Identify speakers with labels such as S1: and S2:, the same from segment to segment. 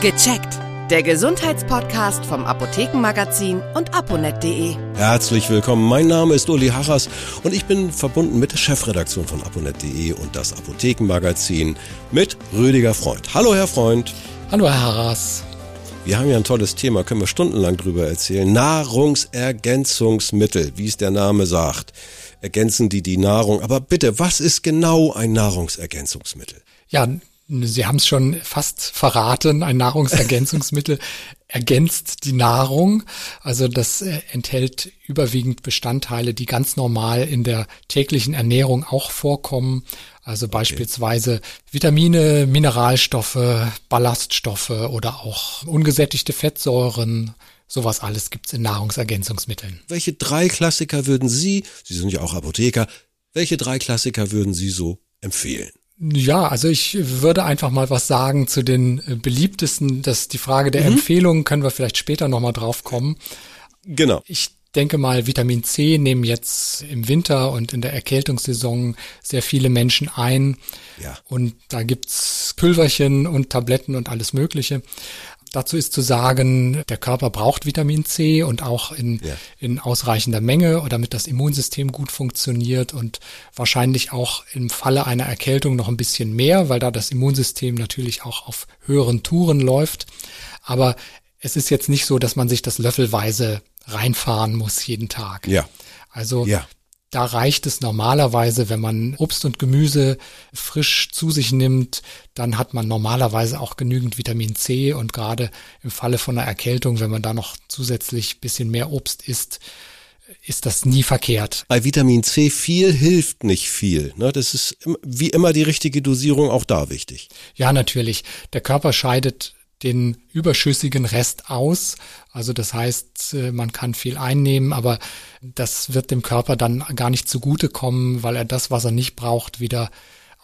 S1: Gecheckt. Der Gesundheitspodcast vom Apothekenmagazin und aponet.de.
S2: Herzlich willkommen. Mein Name ist Uli Harras und ich bin verbunden mit der Chefredaktion von aponet.de und das Apothekenmagazin mit Rüdiger Freund. Hallo, Herr Freund.
S3: Hallo, Herr Harras.
S2: Wir haben ja ein tolles Thema, können wir stundenlang drüber erzählen. Nahrungsergänzungsmittel, wie es der Name sagt. Ergänzen die die Nahrung. Aber bitte, was ist genau ein Nahrungsergänzungsmittel?
S3: Ja, Sie haben es schon fast verraten, ein Nahrungsergänzungsmittel ergänzt die Nahrung. Also das äh, enthält überwiegend Bestandteile, die ganz normal in der täglichen Ernährung auch vorkommen. Also beispielsweise Vitamine, Mineralstoffe, Ballaststoffe oder auch ungesättigte Fettsäuren. Sowas alles gibt's in Nahrungsergänzungsmitteln.
S2: Welche drei Klassiker würden Sie, Sie sind ja auch Apotheker, welche drei Klassiker würden Sie so empfehlen?
S3: Ja, also ich würde einfach mal was sagen zu den äh, beliebtesten. Das die Frage der mhm. Empfehlungen können wir vielleicht später nochmal drauf kommen.
S2: Genau.
S3: Ich denke mal, Vitamin C nehmen jetzt im Winter und in der Erkältungssaison sehr viele Menschen ein.
S2: Ja.
S3: Und da gibt's Pülverchen und Tabletten und alles Mögliche. Dazu ist zu sagen, der Körper braucht Vitamin C und auch in, ja. in ausreichender Menge, damit das Immunsystem gut funktioniert und wahrscheinlich auch im Falle einer Erkältung noch ein bisschen mehr, weil da das Immunsystem natürlich auch auf höheren Touren läuft. Aber es ist jetzt nicht so, dass man sich das löffelweise reinfahren muss jeden Tag.
S2: Ja.
S3: Also ja. Da reicht es normalerweise, wenn man Obst und Gemüse frisch zu sich nimmt, dann hat man normalerweise auch genügend Vitamin C und gerade im Falle von einer Erkältung, wenn man da noch zusätzlich bisschen mehr Obst isst, ist das nie verkehrt.
S2: Bei Vitamin C viel hilft nicht viel. Ne? Das ist wie immer die richtige Dosierung auch da wichtig.
S3: Ja, natürlich. Der Körper scheidet den überschüssigen Rest aus. Also das heißt, äh, man kann viel einnehmen, aber das wird dem Körper dann gar nicht zugutekommen, weil er das, was er nicht braucht, wieder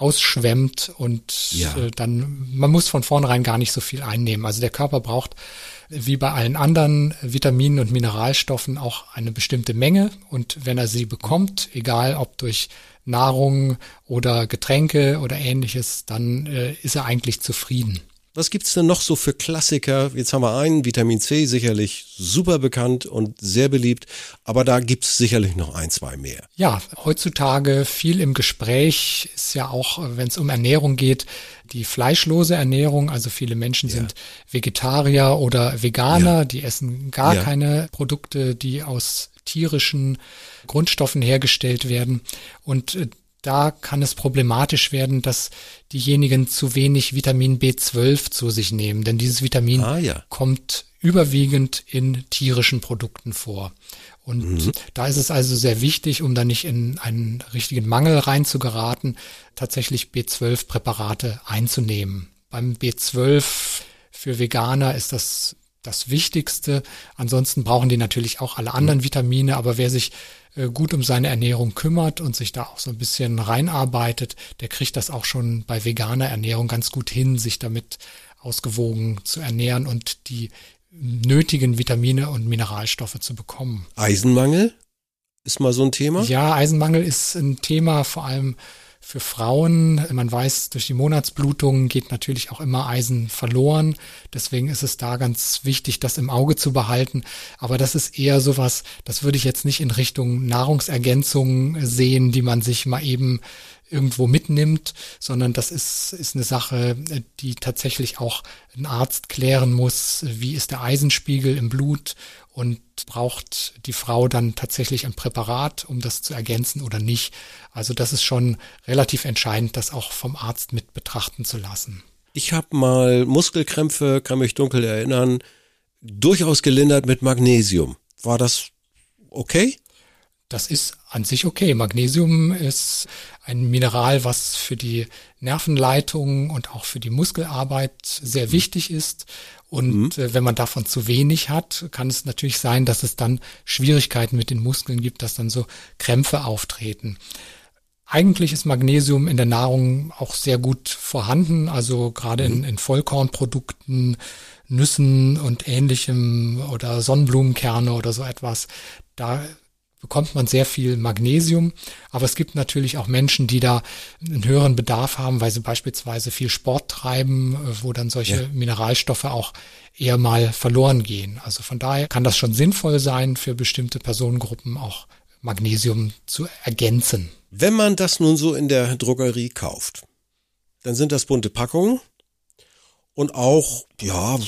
S3: ausschwemmt und ja. Äh, dann, man muss von vornherein gar nicht so viel einnehmen. Also der Körper braucht wie bei allen anderen Vitaminen und Mineralstoffen auch eine bestimmte Menge und wenn er sie bekommt, egal ob durch Nahrung oder Getränke oder ähnliches, dann äh, ist er eigentlich zufrieden.
S2: Was gibt's denn noch so für Klassiker? Jetzt haben wir einen, Vitamin C, sicherlich super bekannt und sehr beliebt, aber da gibt's sicherlich noch ein, zwei mehr.
S3: Ja, heutzutage viel im Gespräch ist ja auch, wenn es um Ernährung geht, die fleischlose Ernährung. Also viele Menschen ja. sind Vegetarier oder Veganer, ja. die essen gar ja. keine Produkte, die aus tierischen Grundstoffen hergestellt werden. Und äh, da kann es problematisch werden, dass diejenigen zu wenig Vitamin B12 zu sich nehmen, denn dieses Vitamin ah, ja. kommt überwiegend in tierischen Produkten vor. Und mhm. da ist es also sehr wichtig, um da nicht in einen richtigen Mangel reinzugeraten, tatsächlich B12-Präparate einzunehmen. Beim B12 für Veganer ist das das Wichtigste. Ansonsten brauchen die natürlich auch alle anderen mhm. Vitamine, aber wer sich gut um seine Ernährung kümmert und sich da auch so ein bisschen reinarbeitet, der kriegt das auch schon bei veganer Ernährung ganz gut hin, sich damit ausgewogen zu ernähren und die nötigen Vitamine und Mineralstoffe zu bekommen.
S2: Eisenmangel ist mal so ein Thema?
S3: Ja, Eisenmangel ist ein Thema vor allem für Frauen. Man weiß, durch die Monatsblutung geht natürlich auch immer Eisen verloren. Deswegen ist es da ganz wichtig, das im Auge zu behalten. Aber das ist eher sowas, das würde ich jetzt nicht in Richtung Nahrungsergänzung sehen, die man sich mal eben irgendwo mitnimmt, sondern das ist, ist eine Sache, die tatsächlich auch ein Arzt klären muss. Wie ist der Eisenspiegel im Blut und braucht die Frau dann tatsächlich ein Präparat, um das zu ergänzen oder nicht. Also das ist schon relativ entscheidend, das auch vom Arzt mit betrachten zu lassen.
S2: Ich habe mal Muskelkrämpfe, kann mich dunkel erinnern, durchaus gelindert mit Magnesium. War das okay?
S3: Das ist an sich okay. Magnesium ist ein Mineral, was für die Nervenleitung und auch für die Muskelarbeit sehr mhm. wichtig ist. Und mhm. äh, wenn man davon zu wenig hat, kann es natürlich sein, dass es dann Schwierigkeiten mit den Muskeln gibt, dass dann so Krämpfe auftreten. Eigentlich ist Magnesium in der Nahrung auch sehr gut vorhanden, also gerade mhm. in, in Vollkornprodukten, Nüssen und ähnlichem oder Sonnenblumenkerne oder so etwas. Da bekommt man sehr viel Magnesium. Aber es gibt natürlich auch Menschen, die da einen höheren Bedarf haben, weil sie beispielsweise viel Sport treiben, äh, wo dann solche ja. Mineralstoffe auch eher mal verloren gehen. Also von daher kann das schon sinnvoll sein, für bestimmte Personengruppen auch Magnesium zu ergänzen.
S2: Wenn man das nun so in der Drogerie kauft, dann sind das bunte Packungen und auch, ja,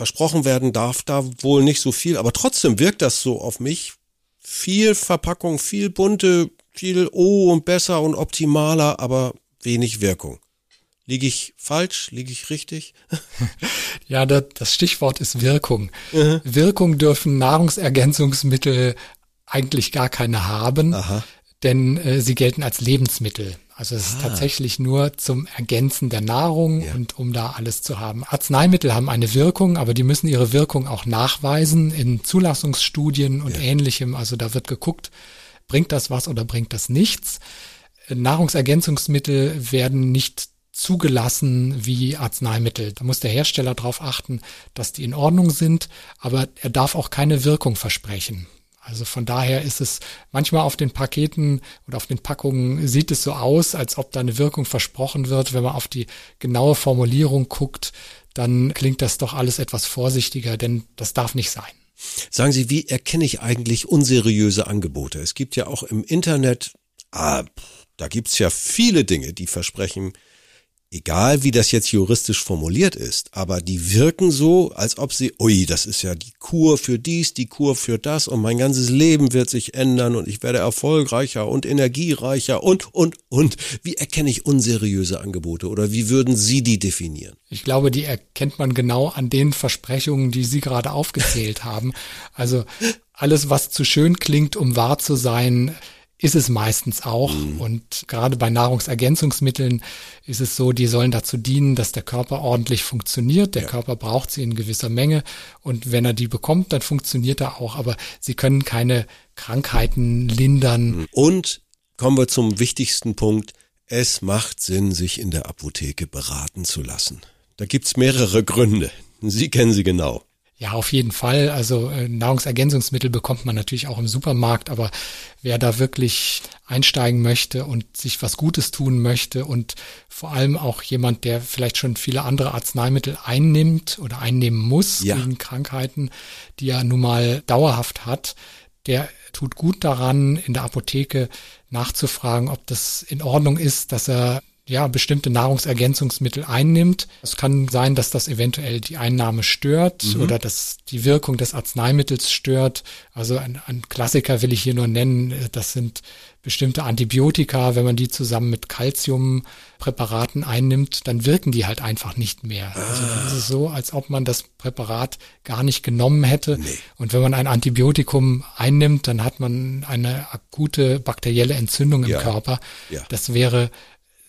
S2: versprochen werden darf da wohl nicht so viel, aber trotzdem wirkt das so auf mich. Viel Verpackung, viel bunte, viel oh und besser und optimaler, aber wenig Wirkung. Liege ich falsch? Liege ich richtig?
S3: ja, das Stichwort ist Wirkung. Mhm. Wirkung dürfen Nahrungsergänzungsmittel eigentlich gar keine haben, Aha. denn äh, sie gelten als Lebensmittel. Also es ah. ist tatsächlich nur zum Ergänzen der Nahrung ja. und um da alles zu haben. Arzneimittel haben eine Wirkung, aber die müssen ihre Wirkung auch nachweisen in Zulassungsstudien und ja. ähnlichem. Also da wird geguckt, bringt das was oder bringt das nichts. Nahrungsergänzungsmittel werden nicht zugelassen wie Arzneimittel. Da muss der Hersteller darauf achten, dass die in Ordnung sind, aber er darf auch keine Wirkung versprechen. Also von daher ist es manchmal auf den Paketen oder auf den Packungen sieht es so aus, als ob da eine Wirkung versprochen wird. Wenn man auf die genaue Formulierung guckt, dann klingt das doch alles etwas vorsichtiger, denn das darf nicht sein.
S2: Sagen Sie, wie erkenne ich eigentlich unseriöse Angebote? Es gibt ja auch im Internet, ah, da gibt's ja viele Dinge, die versprechen, egal wie das jetzt juristisch formuliert ist, aber die wirken so, als ob sie, ui, das ist ja die Kur für dies, die Kur für das und mein ganzes Leben wird sich ändern und ich werde erfolgreicher und energiereicher und, und, und. Wie erkenne ich unseriöse Angebote oder wie würden Sie die definieren?
S3: Ich glaube, die erkennt man genau an den Versprechungen, die Sie gerade aufgezählt haben. Also alles, was zu schön klingt, um wahr zu sein, ist es meistens auch. Mhm. Und gerade bei Nahrungsergänzungsmitteln ist es so, die sollen dazu dienen, dass der Körper ordentlich funktioniert. Der ja. Körper braucht sie in gewisser Menge. Und wenn er die bekommt, dann funktioniert er auch. Aber sie können keine Krankheiten lindern.
S2: Mhm. Und kommen wir zum wichtigsten Punkt. Es macht Sinn, sich in der Apotheke beraten zu lassen. Da gibt's mehrere Gründe. Sie kennen sie genau.
S3: Ja, auf jeden Fall. Also äh, Nahrungsergänzungsmittel bekommt man natürlich auch im Supermarkt, aber wer da wirklich einsteigen möchte und sich was Gutes tun möchte und vor allem auch jemand, der vielleicht schon viele andere Arzneimittel einnimmt oder einnehmen muss ja. wegen Krankheiten, die er nun mal dauerhaft hat, der tut gut daran, in der Apotheke nachzufragen, ob das in Ordnung ist, dass er ja, bestimmte Nahrungsergänzungsmittel einnimmt. Es kann sein, dass das eventuell die Einnahme stört mhm. oder dass die Wirkung des Arzneimittels stört. Also ein, ein, Klassiker will ich hier nur nennen, das sind bestimmte Antibiotika. Wenn man die zusammen mit Calciumpräparaten einnimmt, dann wirken die halt einfach nicht mehr. Ah. Also dann ist es so, als ob man das Präparat gar nicht genommen hätte. Nee. Und wenn man ein Antibiotikum einnimmt, dann hat man eine akute bakterielle Entzündung im ja. Körper. Ja. Das wäre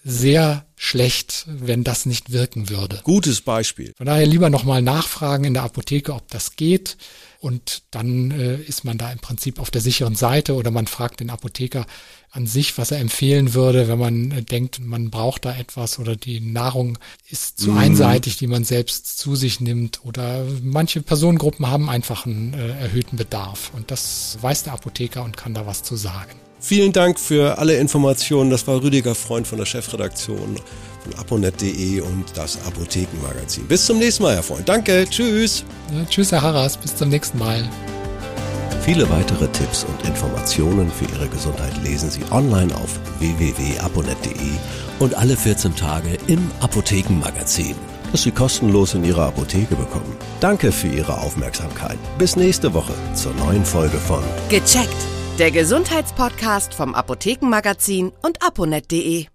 S3: sehr schlecht, wenn das nicht wirken würde.
S2: Gutes Beispiel.
S3: Von daher lieber nochmal nachfragen in der Apotheke, ob das geht. Und dann äh, ist man da im Prinzip auf der sicheren Seite oder man fragt den Apotheker an sich, was er empfehlen würde, wenn man äh, denkt, man braucht da etwas oder die Nahrung ist zu mhm. einseitig, die man selbst zu sich nimmt oder manche Personengruppen haben einfach einen äh, erhöhten Bedarf. Und das weiß der Apotheker und kann da was zu sagen.
S2: Vielen Dank für alle Informationen. Das war Rüdiger Freund von der Chefredaktion von aponet.de und das Apothekenmagazin. Bis zum nächsten Mal, Herr Freund. Danke. Tschüss.
S3: Ja, tschüss, Herr Harras. Bis zum nächsten Mal.
S2: Viele weitere Tipps und Informationen für Ihre Gesundheit lesen Sie online auf www.aponet.de und alle 14 Tage im Apothekenmagazin, das Sie kostenlos in Ihrer Apotheke bekommen. Danke für Ihre Aufmerksamkeit. Bis nächste Woche zur neuen Folge von
S1: Gecheckt der Gesundheitspodcast vom Apothekenmagazin und aponet.de